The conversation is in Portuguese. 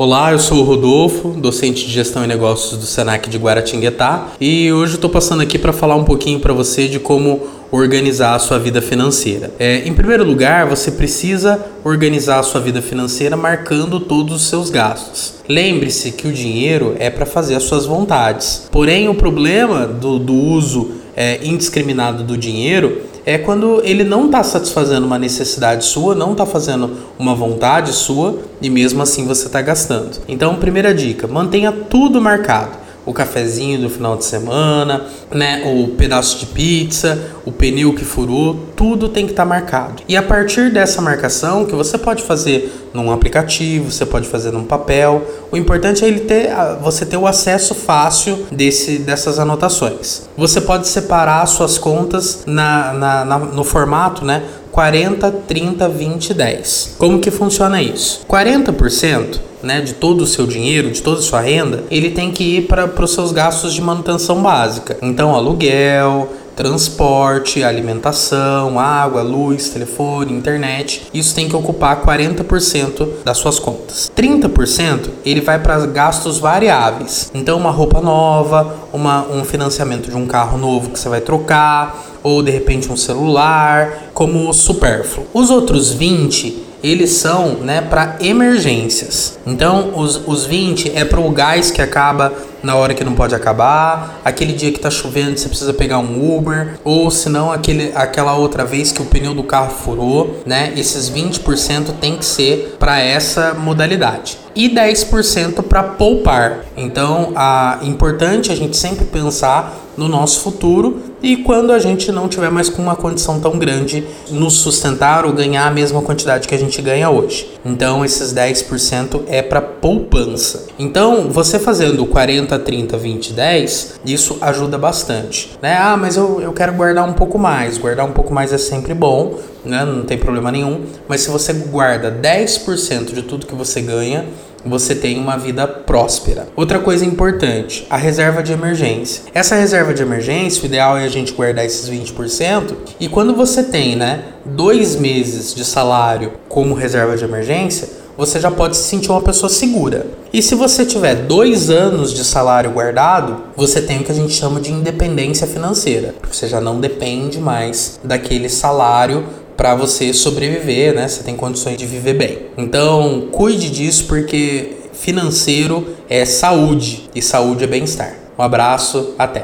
Olá, eu sou o Rodolfo, docente de Gestão e Negócios do Senac de Guaratinguetá, e hoje estou passando aqui para falar um pouquinho para você de como organizar a sua vida financeira. É, em primeiro lugar, você precisa organizar a sua vida financeira marcando todos os seus gastos. Lembre-se que o dinheiro é para fazer as suas vontades. Porém, o problema do, do uso é, indiscriminado do dinheiro é quando ele não está satisfazendo uma necessidade sua, não está fazendo uma vontade sua e mesmo assim você está gastando. Então, primeira dica: mantenha tudo marcado o cafezinho do final de semana, né, o pedaço de pizza, o pneu que furou, tudo tem que estar tá marcado. E a partir dessa marcação, que você pode fazer num aplicativo, você pode fazer num papel, o importante é ele ter, você ter o acesso fácil desse, dessas anotações. Você pode separar suas contas na, na, na no formato, né, 40, 30, 20, 10. Como que funciona isso? 40% né, de todo o seu dinheiro, de toda a sua renda, ele tem que ir para os seus gastos de manutenção básica. Então, aluguel, transporte, alimentação, água, luz, telefone, internet. Isso tem que ocupar 40% das suas contas. 30% ele vai para gastos variáveis. Então, uma roupa nova, uma, um financiamento de um carro novo que você vai trocar, ou de repente um celular, como supérfluo. Os outros 20 eles são né, para emergências. Então, os, os 20 é para o gás que acaba na hora que não pode acabar, aquele dia que tá chovendo você precisa pegar um Uber, ou se não aquela outra vez que o pneu do carro furou, né? Esses 20% tem que ser para essa modalidade. E 10% para poupar. Então, é importante a gente sempre pensar no nosso futuro e quando a gente não tiver mais com uma condição tão grande nos sustentar ou ganhar a mesma quantidade que a gente ganha hoje. Então esses 10% é para poupança. Então, você fazendo 40, 30, 20, 10, isso ajuda bastante. Né? Ah, mas eu, eu quero guardar um pouco mais. Guardar um pouco mais é sempre bom, né? não tem problema nenhum. Mas se você guarda 10% de tudo que você ganha, você tem uma vida próspera. Outra coisa importante, a reserva de emergência. Essa reserva de emergência, o ideal é a gente guardar esses 20%. E quando você tem, né, dois meses de salário como reserva de emergência, você já pode se sentir uma pessoa segura. E se você tiver dois anos de salário guardado, você tem o que a gente chama de independência financeira. Você já não depende mais daquele salário para você sobreviver, né? Você tem condições de viver bem. Então, cuide disso porque financeiro é saúde e saúde é bem-estar. Um abraço, até.